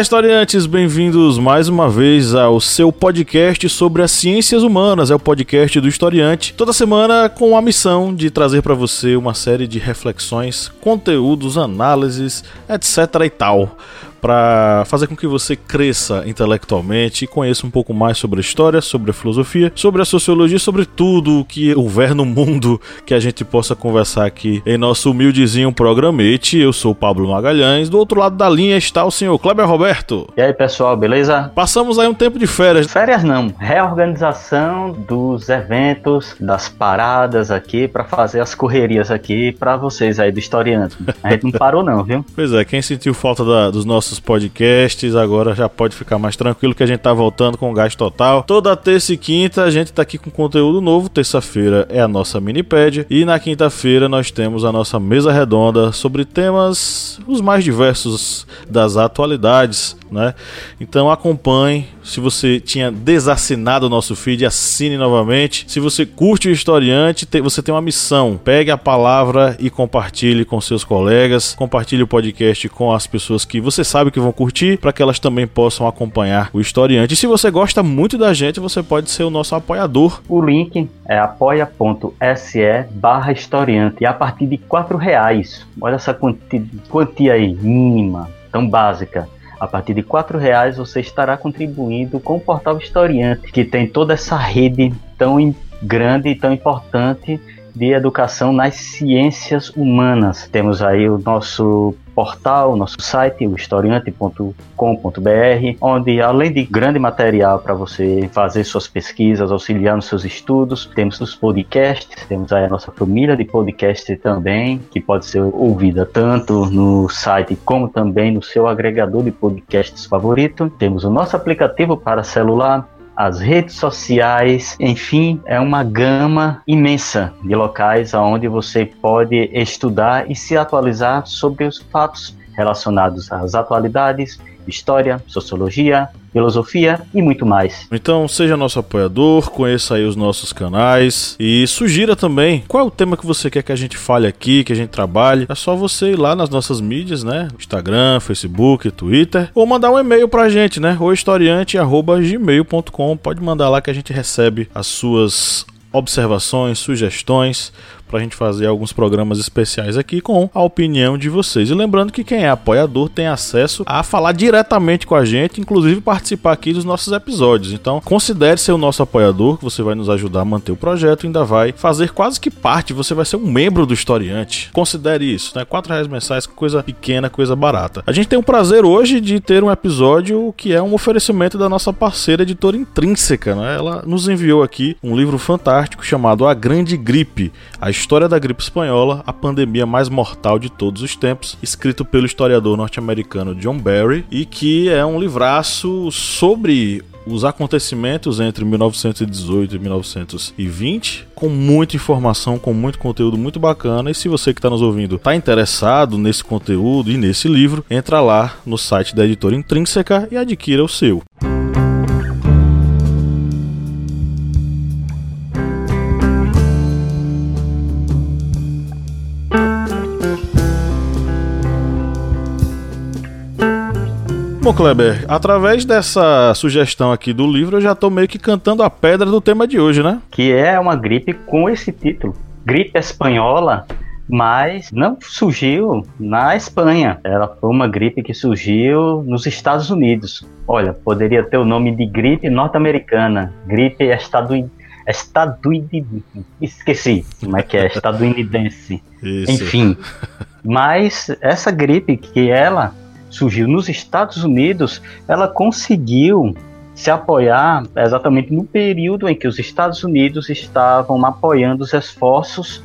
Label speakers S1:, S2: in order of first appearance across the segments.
S1: Olá, historiantes, bem-vindos mais uma vez ao seu podcast sobre as ciências humanas, é o podcast do historiante. Toda semana com a missão de trazer para você uma série de reflexões, conteúdos, análises, etc e tal para fazer com que você cresça intelectualmente e conheça um pouco mais sobre a história, sobre a filosofia, sobre a sociologia, sobre tudo o que houver no mundo que a gente possa conversar aqui em nosso humildezinho programete. Eu sou o Pablo Magalhães, do outro lado da linha está o senhor Kleber Roberto.
S2: E aí, pessoal, beleza?
S1: Passamos aí um tempo de férias.
S2: Férias não, reorganização dos eventos, das paradas aqui para fazer as correrias aqui para vocês aí do historiante. A gente não parou não, viu?
S1: Pois é, quem sentiu falta da, dos nossos nossos podcasts. Agora já pode ficar mais tranquilo que a gente tá voltando com gás total. Toda terça e quinta a gente tá aqui com conteúdo novo. Terça-feira é a nossa minipédia e na quinta-feira nós temos a nossa mesa redonda sobre temas os mais diversos das atualidades, né? Então acompanhe. Se você tinha desassinado o nosso feed, assine novamente. Se você curte o historiante, você tem uma missão. Pegue a palavra e compartilhe com seus colegas. Compartilhe o podcast com as pessoas que você sabe que vão curtir, para que elas também possam acompanhar o historiante. E se você gosta muito da gente, você pode ser o nosso apoiador.
S2: O link é apoia.se barra historiante e a partir de quatro reais. Olha essa quantia, quantia aí, mínima, tão básica. A partir de quatro reais você estará contribuindo com o portal Historiante, que tem toda essa rede tão grande e tão importante de educação nas ciências humanas. Temos aí o nosso portal, nosso site, o historiante.com.br, onde além de grande material para você fazer suas pesquisas, auxiliar nos seus estudos, temos os podcasts, temos aí a nossa família de podcasts também, que pode ser ouvida tanto no site como também no seu agregador de podcasts favorito. Temos o nosso aplicativo para celular, as redes sociais, enfim, é uma gama imensa de locais onde você pode estudar e se atualizar sobre os fatos relacionados às atualidades, história, sociologia, filosofia e muito mais.
S1: Então seja nosso apoiador, conheça aí os nossos canais e sugira também qual é o tema que você quer que a gente fale aqui, que a gente trabalhe. É só você ir lá nas nossas mídias, né? Instagram, Facebook, Twitter, ou mandar um e-mail pra gente, né? ohistoriante@gmail.com. Pode mandar lá que a gente recebe as suas observações, sugestões para a gente fazer alguns programas especiais aqui com a opinião de vocês. E lembrando que quem é apoiador tem acesso a falar diretamente com a gente, inclusive participar aqui dos nossos episódios. Então, considere ser o nosso apoiador, que você vai nos ajudar a manter o projeto ainda vai fazer quase que parte, você vai ser um membro do Historiante. Considere isso, né? Quatro reais mensais, coisa pequena, coisa barata. A gente tem o prazer hoje de ter um episódio que é um oferecimento da nossa parceira editora Intrínseca, né? Ela nos enviou aqui um livro fantástico chamado A Grande Gripe, a História da Gripe Espanhola, a pandemia mais mortal de todos os tempos, escrito pelo historiador norte-americano John Barry, e que é um livraço sobre os acontecimentos entre 1918 e 1920, com muita informação, com muito conteúdo muito bacana. E se você que está nos ouvindo está interessado nesse conteúdo e nesse livro, entra lá no site da editora Intrínseca e adquira o seu. Bom, Kleber, através dessa sugestão aqui do livro, eu já tô meio que cantando a pedra do tema de hoje, né?
S2: Que é uma gripe com esse título. Gripe espanhola, mas não surgiu na Espanha. Ela foi uma gripe que surgiu nos Estados Unidos. Olha, poderia ter o nome de gripe norte-americana, gripe estadunidense. Esqueci como é que é, estadunidense. Isso. Enfim. Mas essa gripe que ela surgiu nos Estados Unidos, ela conseguiu se apoiar exatamente no período em que os Estados Unidos estavam apoiando os esforços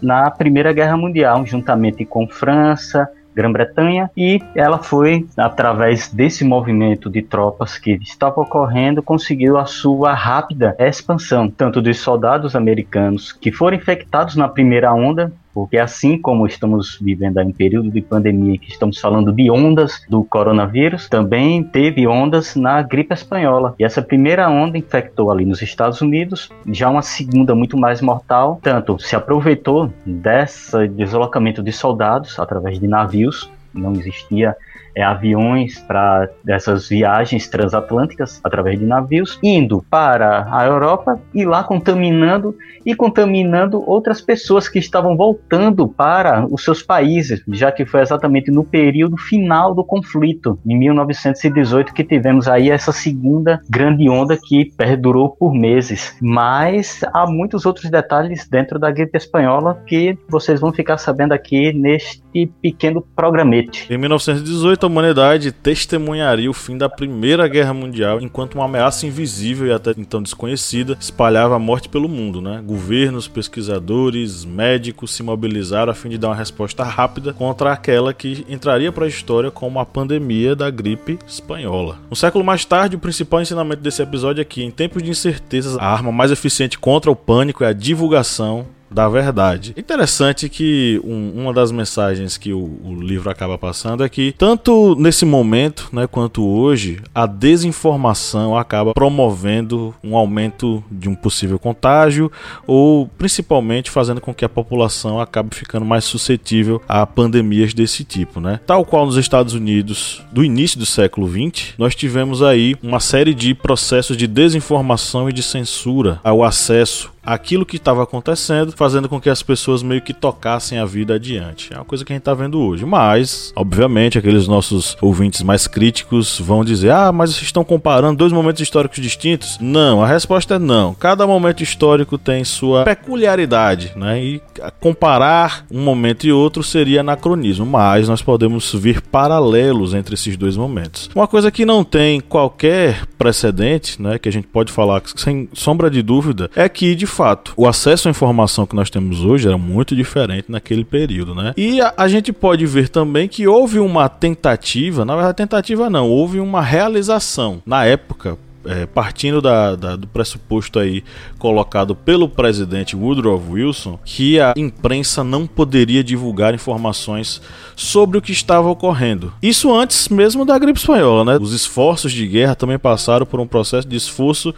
S2: na Primeira Guerra Mundial, juntamente com França, Grã-Bretanha e ela foi, através desse movimento de tropas que estava ocorrendo, conseguiu a sua rápida expansão, tanto dos soldados americanos que foram infectados na primeira onda porque assim como estamos vivendo em período de pandemia, que estamos falando de ondas do coronavírus, também teve ondas na gripe espanhola. E essa primeira onda infectou ali nos Estados Unidos, já uma segunda muito mais mortal, tanto se aproveitou desse deslocamento de soldados através de navios, não existia é, aviões para dessas viagens transatlânticas através de navios, indo para a Europa e lá contaminando e contaminando outras pessoas que estavam voltando para os seus países, já que foi exatamente no período final do conflito, em 1918, que tivemos aí essa segunda grande onda que perdurou por meses. Mas há muitos outros detalhes dentro da gripe espanhola que vocês vão ficar sabendo aqui neste pequeno programete.
S1: Em 1918, a humanidade testemunharia o fim da Primeira Guerra Mundial, enquanto uma ameaça invisível e até então desconhecida espalhava a morte pelo mundo. Né? Governos, pesquisadores, médicos se mobilizaram a fim de dar uma resposta rápida contra aquela que entraria para a história como a pandemia da gripe espanhola. Um século mais tarde, o principal ensinamento desse episódio é que, em tempos de incertezas, a arma mais eficiente contra o pânico é a divulgação da verdade. Interessante que um, uma das mensagens que o, o, livro acaba passando é que, tanto nesse momento né, quanto hoje, a desinformação acaba promovendo um aumento de um possível contágio ou principalmente fazendo com que a população acabe ficando mais suscetível a pandemias desse tipo. Né? Tal qual nos Estados Unidos, do início do século XX, nós tivemos aí uma série de processos de desinformação e de censura ao acesso aquilo que estava acontecendo, fazendo com que as pessoas meio que tocassem a vida adiante. É uma coisa que a gente está vendo hoje. Mas, obviamente, aqueles nossos ouvintes mais críticos vão dizer: ah, mas vocês estão comparando dois momentos históricos distintos? Não, a resposta é não. Cada momento histórico tem sua peculiaridade, né? E comparar um momento e outro seria anacronismo, mas nós podemos ver paralelos entre esses dois momentos. Uma coisa que não tem qualquer precedente, né, que a gente pode falar sem sombra de dúvida, é que de fato, o acesso à informação que nós temos hoje era muito diferente naquele período, né? E a, a gente pode ver também que houve uma tentativa, na verdade, tentativa não, houve uma realização na época é, partindo da, da, do pressuposto aí colocado pelo presidente Woodrow Wilson, que a imprensa não poderia divulgar informações sobre o que estava ocorrendo. Isso antes mesmo da gripe espanhola, né? Os esforços de guerra também passaram por um processo de esforço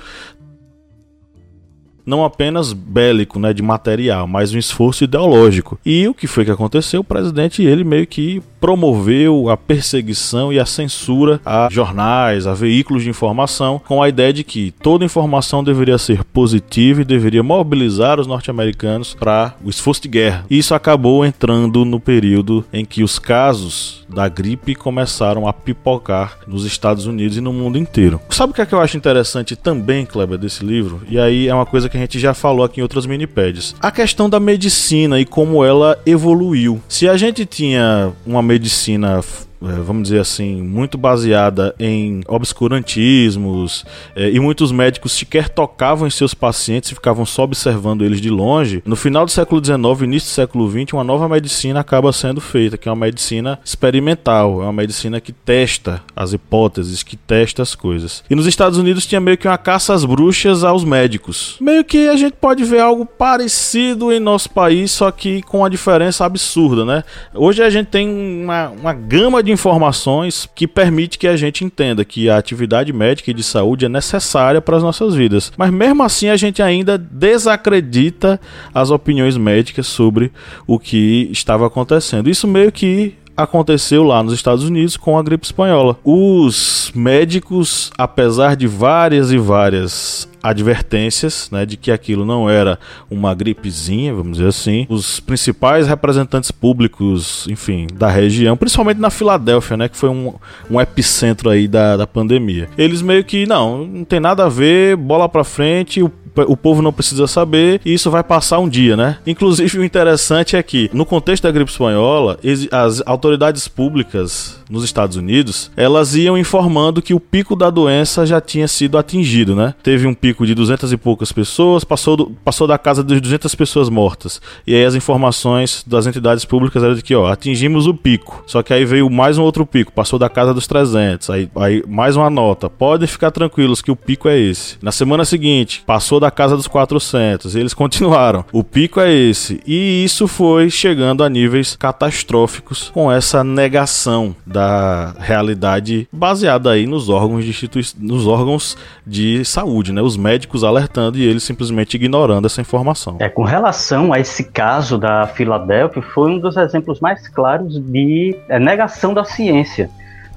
S1: não apenas bélico, né, de material, mas um esforço ideológico. E o que foi que aconteceu? O presidente ele meio que promoveu a perseguição e a censura a jornais, a veículos de informação, com a ideia de que toda informação deveria ser positiva e deveria mobilizar os norte-americanos para o esforço de guerra. Isso acabou entrando no período em que os casos da gripe começaram a pipocar nos Estados Unidos e no mundo inteiro. Sabe o que é que eu acho interessante também, Kleber, desse livro? E aí é uma coisa que a gente já falou aqui em outras minipédias. A questão da medicina e como ela evoluiu. Se a gente tinha uma medicina vamos dizer assim, muito baseada em obscurantismos, é, e muitos médicos sequer tocavam em seus pacientes e ficavam só observando eles de longe. No final do século XIX, início do século XX, uma nova medicina acaba sendo feita, que é uma medicina experimental, é uma medicina que testa as hipóteses, que testa as coisas. E nos Estados Unidos tinha meio que uma caça às bruxas aos médicos. Meio que a gente pode ver algo parecido em nosso país, só que com uma diferença absurda, né? Hoje a gente tem uma, uma gama de de informações que permite que a gente entenda que a atividade médica e de saúde é necessária para as nossas vidas. Mas mesmo assim a gente ainda desacredita as opiniões médicas sobre o que estava acontecendo. Isso meio que aconteceu lá nos Estados Unidos com a gripe espanhola. Os médicos, apesar de várias e várias advertências né, de que aquilo não era uma gripezinha, vamos dizer assim. Os principais representantes públicos, enfim, da região, principalmente na Filadélfia, né, que foi um, um epicentro aí da, da pandemia. Eles meio que, não, não tem nada a ver, bola pra frente, o o povo não precisa saber e isso vai passar um dia, né? Inclusive, o interessante é que, no contexto da gripe espanhola, as autoridades públicas nos Estados Unidos, elas iam informando que o pico da doença já tinha sido atingido, né? Teve um pico de 200 e poucas pessoas, passou, do, passou da casa de 200 pessoas mortas. E aí as informações das entidades públicas eram de que, ó, atingimos o pico. Só que aí veio mais um outro pico, passou da casa dos 300. Aí, aí mais uma nota. Podem ficar tranquilos que o pico é esse. Na semana seguinte, passou da casa dos 400. eles continuaram. O pico é esse. E isso foi chegando a níveis catastróficos com essa negação da realidade baseada aí nos órgãos de institui nos órgãos de saúde, né? Os médicos alertando e eles simplesmente ignorando essa informação.
S2: É, com relação a esse caso da Filadélfia, foi um dos exemplos mais claros de é, negação da ciência.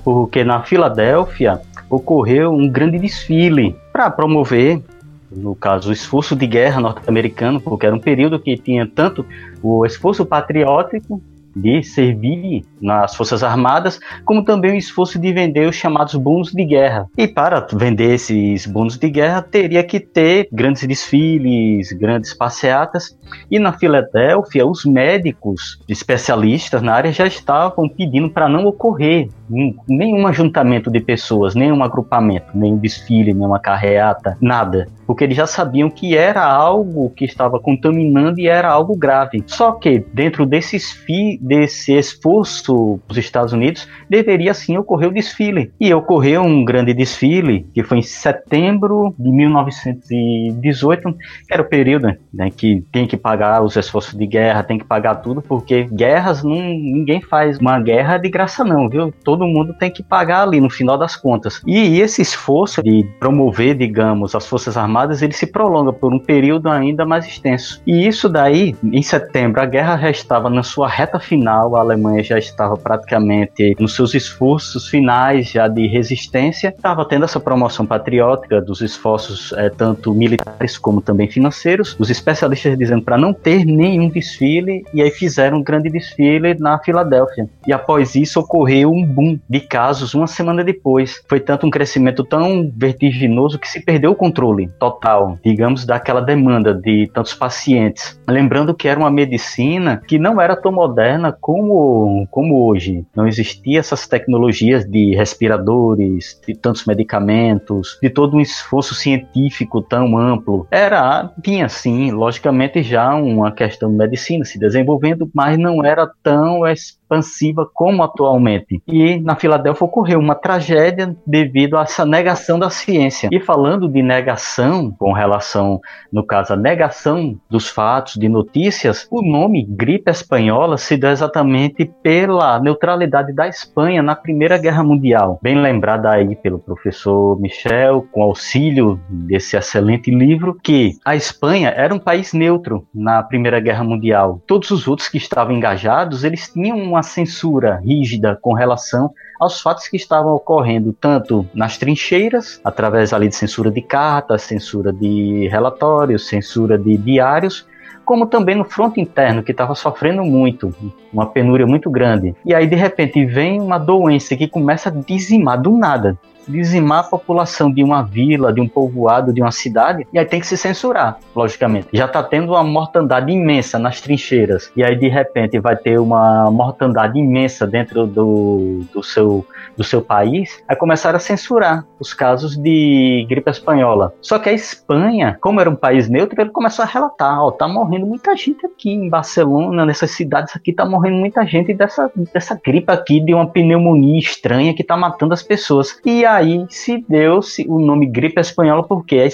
S2: Porque na Filadélfia ocorreu um grande desfile para promover no caso, o esforço de guerra norte-americano, porque era um período que tinha tanto o esforço patriótico de servir nas Forças Armadas, como também o esforço de vender os chamados bônus de guerra. E para vender esses bônus de guerra, teria que ter grandes desfiles, grandes passeatas. E na Filadélfia, os médicos especialistas na área já estavam pedindo para não ocorrer nenhum ajuntamento de pessoas, nenhum agrupamento, nenhum desfile, nenhuma carreata, nada porque eles já sabiam que era algo que estava contaminando e era algo grave. Só que dentro desse, esforço dos Estados Unidos deveria sim ocorrer o desfile. E ocorreu um grande desfile que foi em setembro de 1918, que era o período né, que tem que pagar os esforços de guerra, tem que pagar tudo, porque guerras não, ninguém faz uma guerra de graça não, viu? Todo mundo tem que pagar ali no final das contas. E esse esforço de promover, digamos, as forças armadas armadas ele se prolonga por um período ainda mais extenso. E isso daí, em setembro, a guerra já estava na sua reta final, a Alemanha já estava praticamente nos seus esforços finais já de resistência, estava tendo essa promoção patriótica dos esforços é, tanto militares como também financeiros, os especialistas dizendo para não ter nenhum desfile, e aí fizeram um grande desfile na Filadélfia. E após isso ocorreu um boom de casos uma semana depois. Foi tanto um crescimento tão vertiginoso que se perdeu o controle total, digamos, daquela demanda de tantos pacientes. Lembrando que era uma medicina que não era tão moderna como, como hoje. Não existia essas tecnologias de respiradores, de tantos medicamentos, de todo um esforço científico tão amplo. Era, tinha sim, logicamente já uma questão de medicina se desenvolvendo, mas não era tão expansiva como atualmente. E na Filadélfia ocorreu uma tragédia devido a essa negação da ciência. E falando de negação, com relação, no caso, a negação dos fatos, de notícias, o nome gripe espanhola se deu exatamente pela neutralidade da Espanha na Primeira Guerra Mundial. Bem lembrada aí pelo professor Michel, com auxílio desse excelente livro, que a Espanha era um país neutro na Primeira Guerra Mundial. Todos os outros que estavam engajados, eles tinham uma censura rígida com relação aos fatos que estavam ocorrendo tanto nas trincheiras, através ali de censura de cartas, censura de relatórios, censura de diários, como também no fronte interno, que estava sofrendo muito, uma penúria muito grande. E aí, de repente, vem uma doença que começa a dizimar do nada dizimar a população de uma vila, de um povoado, de uma cidade, e aí tem que se censurar, logicamente. Já está tendo uma mortandade imensa nas trincheiras, e aí de repente vai ter uma mortandade imensa dentro do, do, seu, do seu país, aí começaram a censurar os casos de gripe espanhola. Só que a Espanha, como era um país neutro, ele começou a relatar, ó, tá morrendo muita gente aqui em Barcelona, nessas cidades aqui, tá morrendo muita gente dessa, dessa gripe aqui, de uma pneumonia estranha que tá matando as pessoas. E aí se deu-se o nome gripe espanhola porque a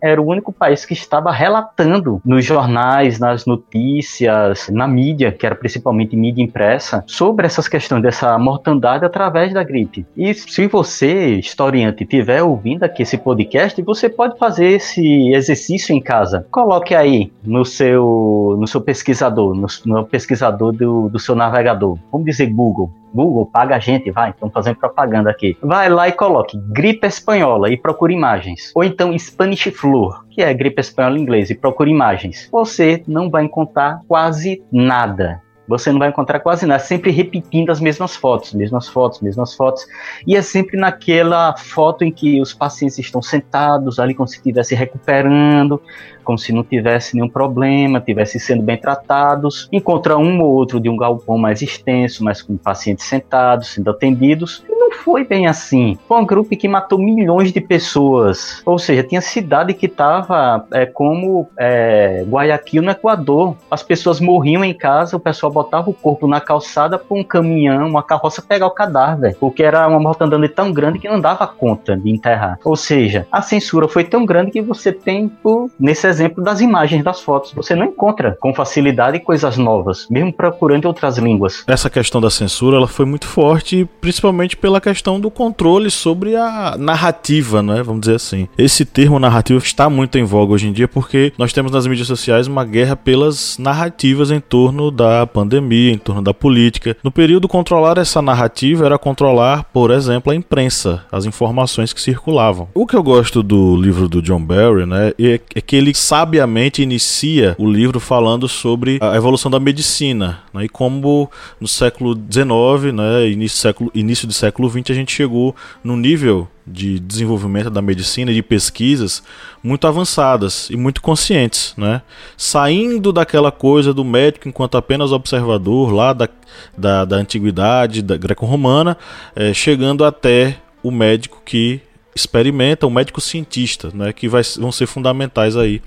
S2: era o único país que estava relatando nos jornais, nas notícias, na mídia, que era principalmente mídia impressa, sobre essas questões dessa mortandade através da gripe. E se você, historiante, estiver ouvindo aqui esse podcast, você pode fazer esse exercício em casa. Coloque aí no seu, no seu pesquisador, no, no pesquisador do, do seu navegador. Vamos dizer Google Google, paga a gente, vai, estamos fazendo propaganda aqui. Vai lá e coloque gripe espanhola e procure imagens. Ou então Spanish flu, que é gripe espanhola em inglês, e procure imagens. Você não vai encontrar quase nada você não vai encontrar quase nada, sempre repetindo as mesmas fotos, mesmas fotos, mesmas fotos, e é sempre naquela foto em que os pacientes estão sentados ali como se estivesse recuperando, como se não tivesse nenhum problema, tivesse sendo bem tratados. Encontra um ou outro de um galpão mais extenso, mas com pacientes sentados, sendo atendidos. Foi bem assim. Foi um grupo que matou milhões de pessoas. Ou seja, tinha cidade que estava é, como é, Guayaquil no Equador. As pessoas morriam em casa, o pessoal botava o corpo na calçada para um caminhão, uma carroça pegar o cadáver, porque era uma mortandade tão grande que não dava conta de enterrar. Ou seja, a censura foi tão grande que você tem, nesse exemplo das imagens das fotos. Você não encontra com facilidade coisas novas, mesmo procurando outras línguas.
S1: Essa questão da censura ela foi muito forte, principalmente pela questão do controle sobre a narrativa, né? Vamos dizer assim. Esse termo narrativa está muito em voga hoje em dia porque nós temos nas mídias sociais uma guerra pelas narrativas em torno da pandemia, em torno da política. No período, controlar essa narrativa era controlar, por exemplo, a imprensa, as informações que circulavam. O que eu gosto do livro do John Barry, né, é, é que ele sabiamente inicia o livro falando sobre a evolução da medicina né, e como no século XIX, né, início, século, início do século XX, a gente chegou no nível de desenvolvimento da medicina e de pesquisas muito avançadas e muito conscientes, né? Saindo daquela coisa do médico enquanto apenas observador lá da, da, da antiguidade, da greco-romana, é, chegando até o médico que experimenta, um médico cientista, né, que vai, vão ser fundamentais aí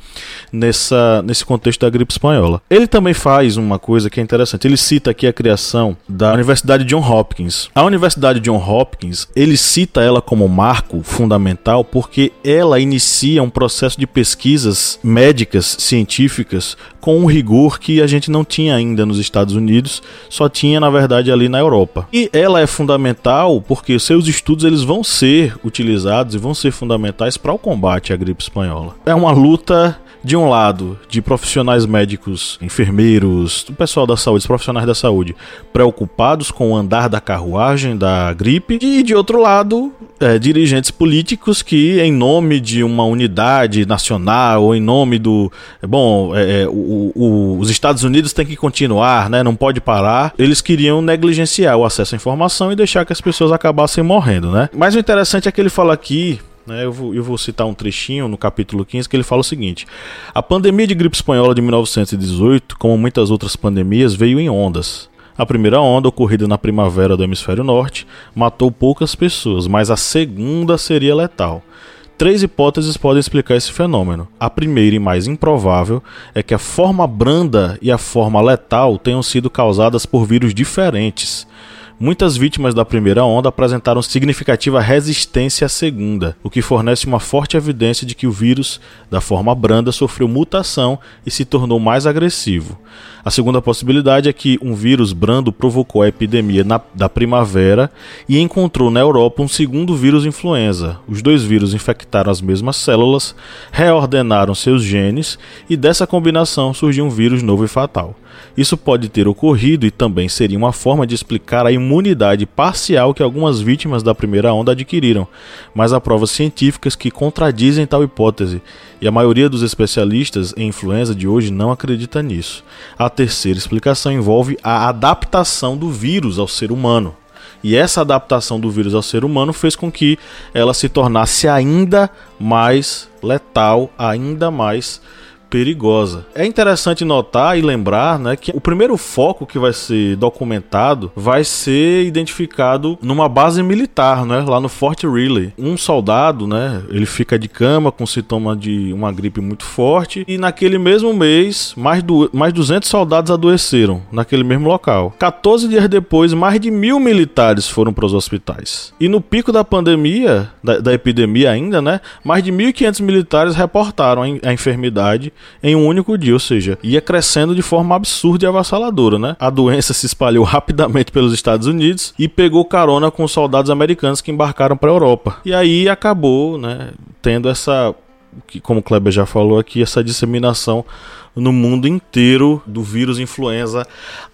S1: nessa, nesse contexto da gripe espanhola. Ele também faz uma coisa que é interessante. Ele cita aqui a criação da Universidade John Hopkins. A Universidade John Hopkins, ele cita ela como marco fundamental porque ela inicia um processo de pesquisas médicas, científicas, com um rigor que a gente não tinha ainda nos Estados Unidos, só tinha na verdade ali na Europa. E ela é fundamental porque seus estudos eles vão ser utilizados e vão ser fundamentais para o combate à gripe espanhola. É uma luta de um lado, de profissionais médicos, enfermeiros, o pessoal da saúde, profissionais da saúde, preocupados com o andar da carruagem da gripe, e de outro lado, é, dirigentes políticos que, em nome de uma unidade nacional, ou em nome do. Bom, é, é o, os Estados Unidos têm que continuar, né, não pode parar, eles queriam negligenciar o acesso à informação e deixar que as pessoas acabassem morrendo. Né? Mas o interessante é que ele fala aqui né, eu, vou, eu vou citar um trechinho no capítulo 15 que ele fala o seguinte: A pandemia de gripe espanhola de 1918, como muitas outras pandemias, veio em ondas. A primeira onda, ocorrida na primavera do hemisfério norte, matou poucas pessoas, mas a segunda seria letal. Três hipóteses podem explicar esse fenômeno. A primeira e mais improvável é que a forma branda e a forma letal tenham sido causadas por vírus diferentes Muitas vítimas da primeira onda apresentaram significativa resistência à segunda, o que fornece uma forte evidência de que o vírus, da forma branda, sofreu mutação e se tornou mais agressivo. A segunda possibilidade é que um vírus brando provocou a epidemia na, da primavera e encontrou na Europa um segundo vírus influenza. Os dois vírus infectaram as mesmas células, reordenaram seus genes e dessa combinação surgiu um vírus novo e fatal. Isso pode ter ocorrido e também seria uma forma de explicar a imunidade parcial que algumas vítimas da primeira onda adquiriram, mas há provas científicas que contradizem tal hipótese, e a maioria dos especialistas em influenza de hoje não acredita nisso. A terceira explicação envolve a adaptação do vírus ao ser humano. E essa adaptação do vírus ao ser humano fez com que ela se tornasse ainda mais letal, ainda mais perigosa. É interessante notar e lembrar, né, que o primeiro foco que vai ser documentado vai ser identificado numa base militar, né, lá no Fort Riley. Um soldado, né, ele fica de cama com sintoma de uma gripe muito forte e naquele mesmo mês, mais, do, mais 200 soldados adoeceram naquele mesmo local. 14 dias depois, mais de mil militares foram para os hospitais. E no pico da pandemia, da, da epidemia ainda, né, mais de 1.500 militares reportaram a, a enfermidade em um único dia, ou seja, ia crescendo de forma absurda e avassaladora, né? A doença se espalhou rapidamente pelos Estados Unidos e pegou carona com os soldados americanos que embarcaram para a Europa. E aí acabou, né, tendo essa que, como o Kleber já falou aqui, essa disseminação no mundo inteiro do vírus influenza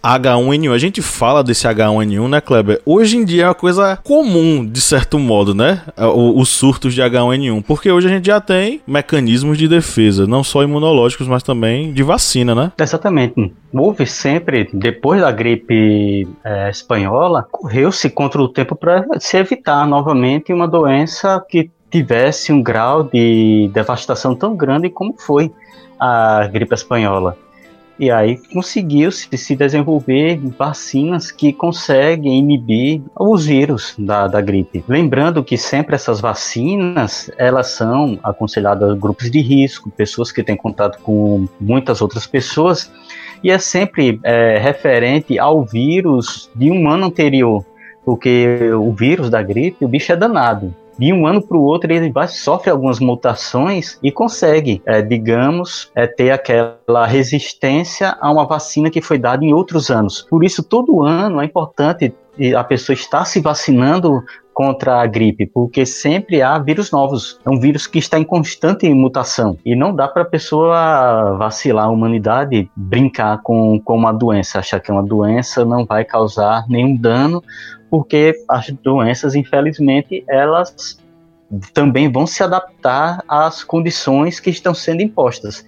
S1: H1N1. A gente fala desse H1N1, né, Kleber? Hoje em dia é uma coisa comum, de certo modo, né? Os surtos de H1N1. Porque hoje a gente já tem mecanismos de defesa, não só imunológicos, mas também de vacina, né?
S2: Exatamente. Houve sempre, depois da gripe é, espanhola, correu-se contra o tempo para se evitar novamente uma doença que tivesse um grau de devastação tão grande como foi a gripe espanhola. E aí conseguiu-se se desenvolver vacinas que conseguem inibir os vírus da, da gripe. Lembrando que sempre essas vacinas, elas são aconselhadas a grupos de risco, pessoas que têm contato com muitas outras pessoas, e é sempre é, referente ao vírus de um ano anterior, porque o vírus da gripe, o bicho é danado de um ano para o outro ele vai, sofre algumas mutações e consegue, é, digamos, é, ter aquela resistência a uma vacina que foi dada em outros anos. Por isso, todo ano é importante a pessoa estar se vacinando contra a gripe, porque sempre há vírus novos. É um vírus que está em constante mutação e não dá para a pessoa vacilar, a humanidade brincar com, com uma doença, achar que uma doença não vai causar nenhum dano porque as doenças, infelizmente, elas também vão se adaptar às condições que estão sendo impostas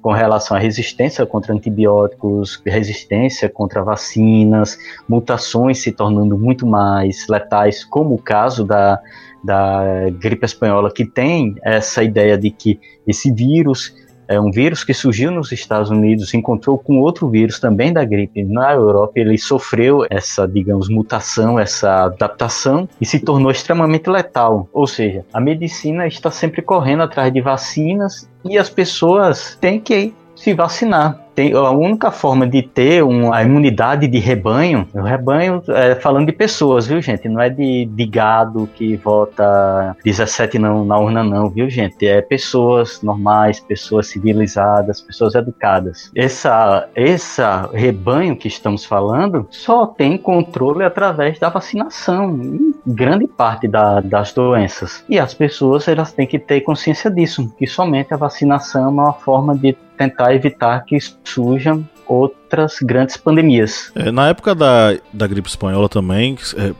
S2: com relação à resistência contra antibióticos, resistência contra vacinas, mutações se tornando muito mais letais, como o caso da, da gripe espanhola, que tem essa ideia de que esse vírus é um vírus que surgiu nos Estados Unidos, se encontrou com outro vírus também da gripe na Europa, ele sofreu essa, digamos, mutação, essa adaptação e se tornou extremamente letal. Ou seja, a medicina está sempre correndo atrás de vacinas e as pessoas têm que se vacinar tem, a única forma de ter uma imunidade de rebanho, o rebanho é falando de pessoas, viu, gente? Não é de, de gado que vota 17 não na urna, não, viu, gente? É pessoas normais, pessoas civilizadas, pessoas educadas. Essa, essa rebanho que estamos falando só tem controle através da vacinação, em grande parte da, das doenças. E as pessoas elas têm que ter consciência disso, que somente a vacinação é uma forma de tentar evitar que surjam outras grandes pandemias.
S1: É, na época da, da gripe espanhola também, é,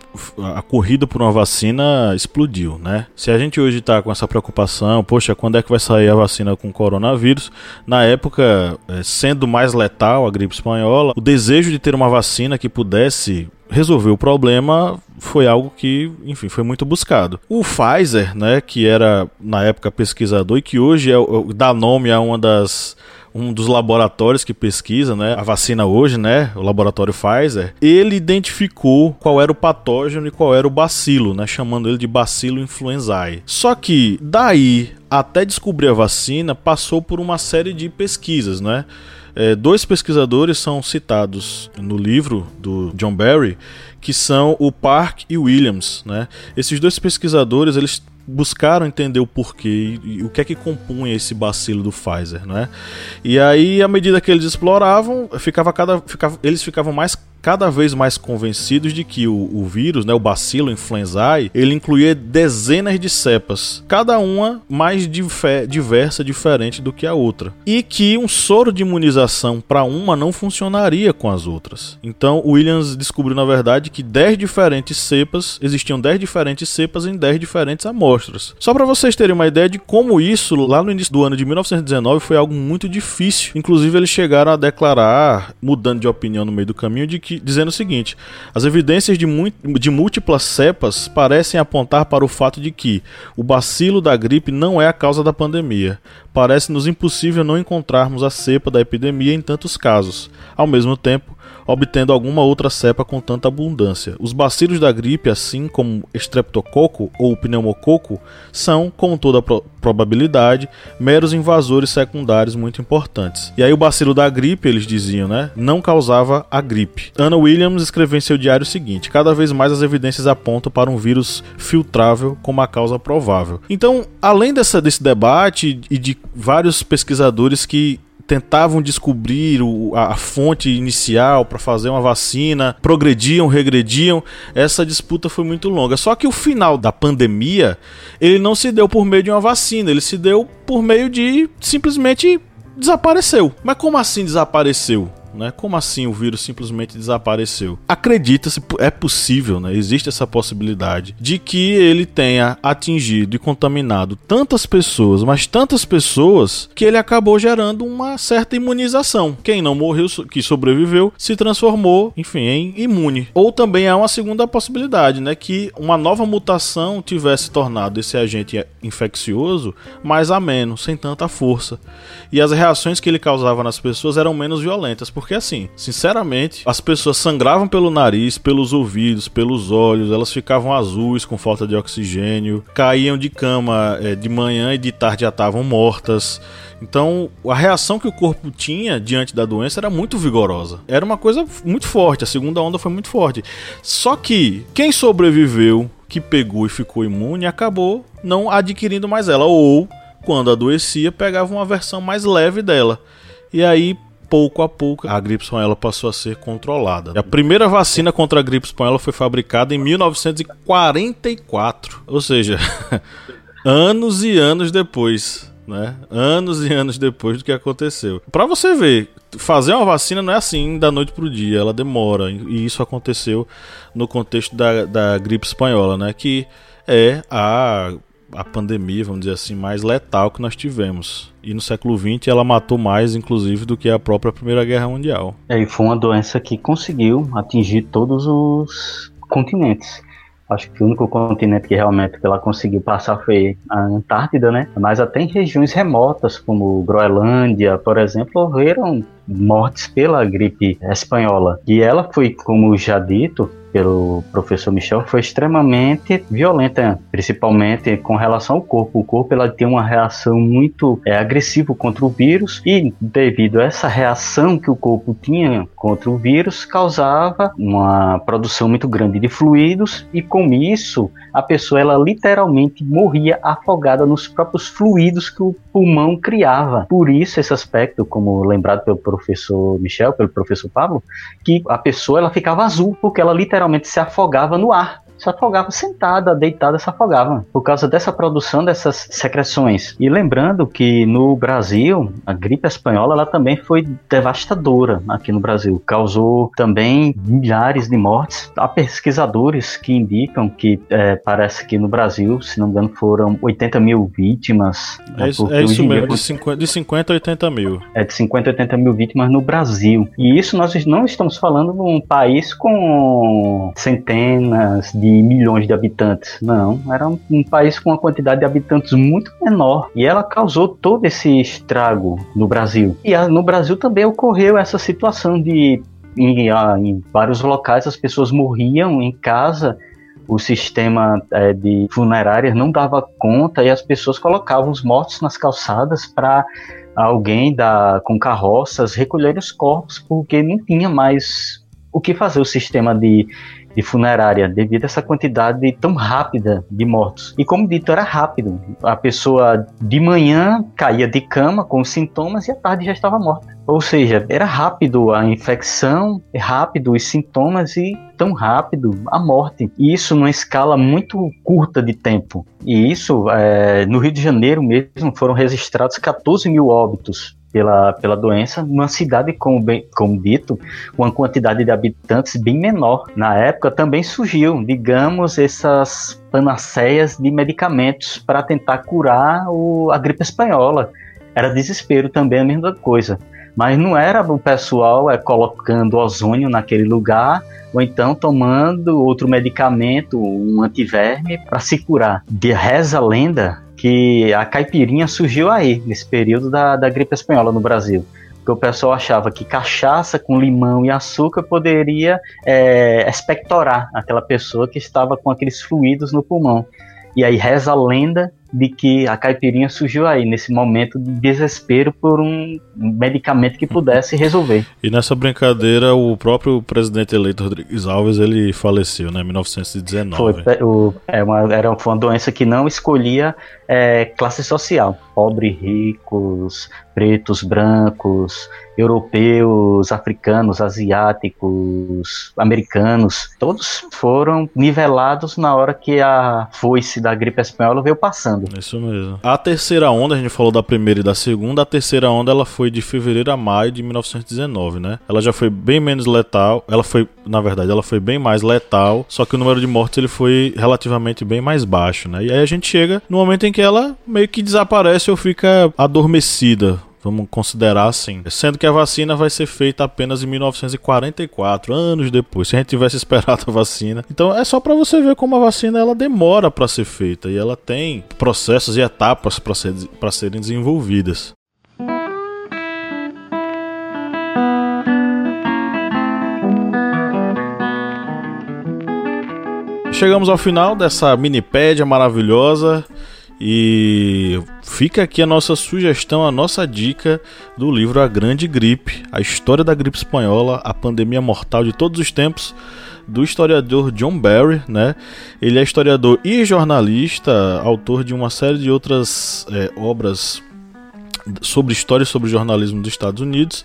S1: a corrida por uma vacina explodiu, né? Se a gente hoje está com essa preocupação, poxa, quando é que vai sair a vacina com coronavírus? Na época, é, sendo mais letal a gripe espanhola, o desejo de ter uma vacina que pudesse resolver o problema foi algo que, enfim, foi muito buscado. O Pfizer, né, que era na época pesquisador e que hoje é, dá nome a uma das um dos laboratórios que pesquisa, né, a vacina hoje, né, o laboratório Pfizer, ele identificou qual era o patógeno e qual era o bacilo, né, chamando ele de bacilo influenzae. Só que daí até descobrir a vacina passou por uma série de pesquisas, né? É, dois pesquisadores são citados no livro do John Barry, que são o Park e Williams, né? Esses dois pesquisadores, eles buscaram entender o porquê e, o que é que compunha esse bacilo do Pfizer, né? E aí, à medida que eles exploravam, ficava cada, ficava, eles ficavam mais cada vez mais convencidos de que o, o vírus, né, o bacilo influenzae, ele incluía dezenas de cepas, cada uma mais diversa, diferente do que a outra, e que um soro de imunização para uma não funcionaria com as outras. Então, Williams descobriu na verdade que 10 diferentes cepas, existiam 10 diferentes cepas em 10 diferentes amostras. Só para vocês terem uma ideia de como isso, lá no início do ano de 1919, foi algo muito difícil. Inclusive, eles chegaram a declarar, mudando de opinião no meio do caminho, de que que, dizendo o seguinte: as evidências de, de múltiplas cepas parecem apontar para o fato de que o bacilo da gripe não é a causa da pandemia. Parece-nos impossível não encontrarmos a cepa da epidemia em tantos casos. Ao mesmo tempo, obtendo alguma outra cepa com tanta abundância. Os bacilos da gripe, assim como estreptococo ou pneumococo, são, com toda pro probabilidade, meros invasores secundários muito importantes. E aí o bacilo da gripe, eles diziam, né, não causava a gripe. Anna Williams escreveu em seu diário o seguinte: cada vez mais as evidências apontam para um vírus filtrável como a causa provável. Então, além dessa, desse debate e de vários pesquisadores que tentavam descobrir o, a, a fonte inicial para fazer uma vacina, progrediam, regrediam. Essa disputa foi muito longa. Só que o final da pandemia, ele não se deu por meio de uma vacina, ele se deu por meio de simplesmente desapareceu. Mas como assim desapareceu? Né? Como assim o vírus simplesmente desapareceu? Acredita-se, é possível, né? existe essa possibilidade de que ele tenha atingido e contaminado tantas pessoas, mas tantas pessoas, que ele acabou gerando uma certa imunização. Quem não morreu, que sobreviveu, se transformou, enfim, em imune. Ou também há uma segunda possibilidade, né? Que uma nova mutação tivesse tornado esse agente infeccioso mais ameno, sem tanta força. E as reações que ele causava nas pessoas eram menos violentas, porque assim, sinceramente, as pessoas sangravam pelo nariz, pelos ouvidos, pelos olhos, elas ficavam azuis com falta de oxigênio, caíam de cama é, de manhã e de tarde já estavam mortas. Então, a reação que o corpo tinha diante da doença era muito vigorosa. Era uma coisa muito forte, a segunda onda foi muito forte. Só que quem sobreviveu, que pegou e ficou imune, acabou não adquirindo mais ela. Ou, quando adoecia, pegava uma versão mais leve dela. E aí pouco a pouco a gripe espanhola passou a ser controlada. A primeira vacina contra a gripe espanhola foi fabricada em 1944, ou seja, anos e anos depois. Né? Anos e anos depois do que aconteceu. Para você ver, fazer uma vacina não é assim da noite pro dia, ela demora. E isso aconteceu no contexto da, da gripe espanhola, né? Que é a a pandemia, vamos dizer assim, mais letal que nós tivemos. E no século XX ela matou mais, inclusive, do que a própria Primeira Guerra Mundial.
S2: É, e foi uma doença que conseguiu atingir todos os continentes. Acho que o único continente que realmente ela conseguiu passar foi a Antártida, né? Mas até em regiões remotas, como Groenlândia, por exemplo, houveram mortes pela gripe espanhola. E ela foi, como já dito, pelo professor Michel foi extremamente violenta, principalmente com relação ao corpo. O corpo ela tem uma reação muito é, agressiva contra o vírus e devido a essa reação que o corpo tinha contra o vírus causava uma produção muito grande de fluidos e com isso a pessoa ela literalmente morria afogada nos próprios fluidos que o pulmão criava. Por isso esse aspecto, como lembrado pelo professor Michel, pelo professor Pablo, que a pessoa ela ficava azul porque ela literalmente se afogava no ar se afogava sentada, deitada, se afogava por causa dessa produção dessas secreções. E lembrando que no Brasil, a gripe espanhola ela também foi devastadora aqui no Brasil, causou também milhares de mortes. Há pesquisadores que indicam que é, parece que no Brasil, se não me engano, foram 80 mil vítimas.
S1: É isso, é isso mesmo, de 50, de 50 a 80 mil.
S2: É de 50 a 80 mil vítimas no Brasil. E isso nós não estamos falando de um país com centenas de milhões de habitantes. Não, era um, um, país com uma quantidade de habitantes muito menor. E ela causou todo esse estrago no Brasil. E a, no Brasil também ocorreu essa situação de. Em, a, em vários locais as pessoas morriam em casa o sistema é, de funerárias não dava conta e as pessoas colocavam os mortos nas calçadas para alguém da, com carroças recolher os corpos porque não tinha mais o que fazer o sistema de de funerária devido a essa quantidade tão rápida de mortos. E como dito, era rápido. A pessoa de manhã caía de cama com sintomas e à tarde já estava morta. Ou seja, era rápido a infecção, rápido os sintomas e tão rápido a morte. E isso numa escala muito curta de tempo. E isso, é, no Rio de Janeiro mesmo, foram registrados 14 mil óbitos pela, pela doença, numa cidade, como, bem, como dito, uma quantidade de habitantes bem menor. Na época também surgiu, digamos, essas panaceias de medicamentos para tentar curar o, a gripe espanhola. Era desespero também a mesma coisa. Mas não era o pessoal é, colocando ozônio naquele lugar ou então tomando outro medicamento, um antiverme, para se curar. De reza lenda que a caipirinha surgiu aí, nesse período da, da gripe espanhola no Brasil. Porque o pessoal achava que cachaça com limão e açúcar poderia é, expectorar aquela pessoa que estava com aqueles fluidos no pulmão. E aí reza a lenda de que a caipirinha surgiu aí, nesse momento de desespero por um medicamento que pudesse resolver.
S1: E nessa brincadeira, o próprio presidente eleito Rodrigues Alves, ele faleceu, né, em 1919.
S2: Foi, o, é uma, era uma doença que não escolhia é, classe social, pobre, ricos, pretos, brancos, europeus, africanos, asiáticos, americanos, todos foram nivelados na hora que a foice da gripe espanhola veio passando.
S1: Isso mesmo. A terceira onda, a gente falou da primeira e da segunda, a terceira onda ela foi de fevereiro a maio de 1919, né? Ela já foi bem menos letal, ela foi, na verdade, ela foi bem mais letal, só que o número de mortes ele foi relativamente bem mais baixo, né? E aí a gente chega no momento em que ela meio que desaparece ou fica adormecida Vamos considerar assim. Sendo que a vacina vai ser feita apenas em 1944, anos depois. Se a gente tivesse esperado a vacina. Então é só para você ver como a vacina ela demora para ser feita e ela tem processos e etapas para ser, serem desenvolvidas. Chegamos ao final dessa minipédia maravilhosa. E fica aqui a nossa sugestão, a nossa dica do livro A Grande Gripe, a história da gripe espanhola, a pandemia mortal de todos os tempos, do historiador John Barry, né? Ele é historiador e jornalista, autor de uma série de outras é, obras sobre história sobre jornalismo dos Estados Unidos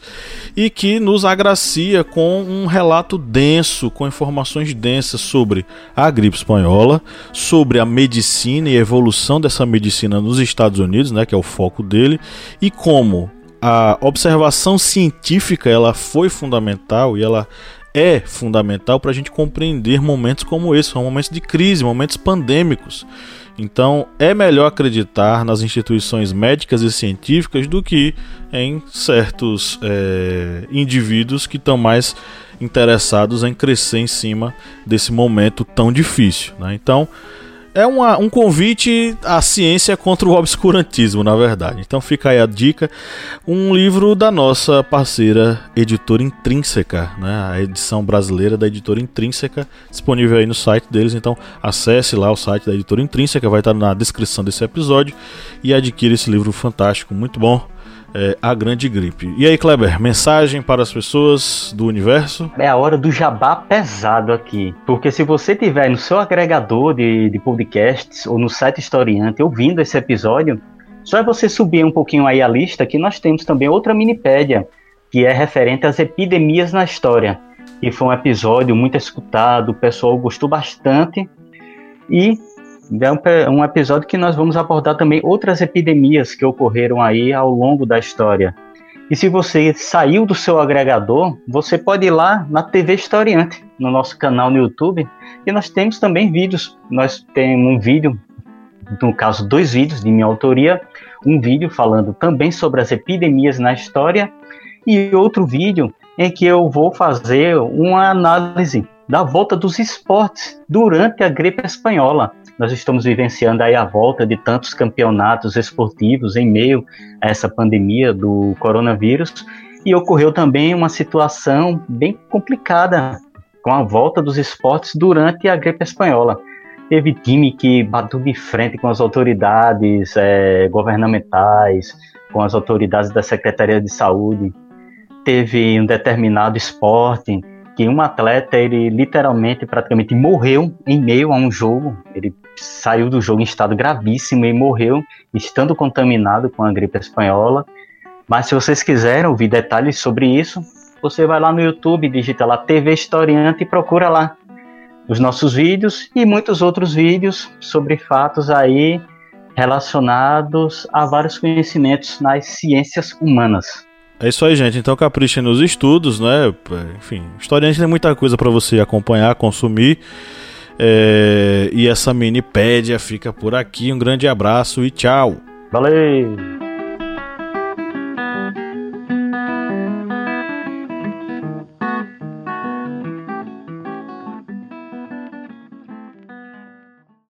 S1: e que nos agracia com um relato denso, com informações densas sobre a gripe espanhola, sobre a medicina e a evolução dessa medicina nos Estados Unidos, né, que é o foco dele, e como a observação científica ela foi fundamental e ela é fundamental para a gente compreender momentos como esse, momentos de crise, momentos pandêmicos então, é melhor acreditar nas instituições médicas e científicas do que em certos é, indivíduos que estão mais interessados em crescer em cima desse momento tão difícil. Né? Então, é uma, um convite à ciência contra o obscurantismo, na verdade. Então fica aí a dica, um livro da nossa parceira editora Intrínseca, né? a edição brasileira da editora Intrínseca, disponível aí no site deles. Então acesse lá o site da editora Intrínseca, vai estar na descrição desse episódio e adquira esse livro fantástico, muito bom é, a grande gripe. E aí, Kleber, mensagem para as pessoas do universo?
S2: É a hora do jabá pesado aqui. Porque se você tiver no seu agregador de, de podcasts ou no site historiante ouvindo esse episódio, só é você subir um pouquinho aí a lista que nós temos também outra minipédia, que é referente às epidemias na história. E foi um episódio muito escutado, o pessoal gostou bastante. E é um episódio que nós vamos abordar também outras epidemias que ocorreram aí ao longo da história. E se você saiu do seu agregador, você pode ir lá na TV Historiante, no nosso canal no YouTube, e nós temos também vídeos. Nós temos um vídeo, no caso, dois vídeos de minha autoria, um vídeo falando também sobre as epidemias na história e outro vídeo em que eu vou fazer uma análise da volta dos esportes durante a gripe espanhola. Nós estamos vivenciando aí a volta de tantos campeonatos esportivos em meio a essa pandemia do coronavírus e ocorreu também uma situação bem complicada com a volta dos esportes durante a gripe espanhola. Teve time que bateu de frente com as autoridades é, governamentais, com as autoridades da Secretaria de Saúde. Teve um determinado esporte que um atleta, ele literalmente, praticamente morreu em meio a um jogo. Ele saiu do jogo em estado gravíssimo e morreu estando contaminado com a gripe espanhola. Mas se vocês quiserem ouvir detalhes sobre isso, você vai lá no YouTube, digita lá TV Historiante e procura lá os nossos vídeos e muitos outros vídeos sobre fatos aí relacionados a vários conhecimentos nas ciências humanas.
S1: É isso aí, gente. Então caprichem nos estudos, né? Enfim, historiante tem muita coisa para você acompanhar, consumir. É... E essa minipédia fica por aqui. Um grande abraço e tchau.
S2: Valeu!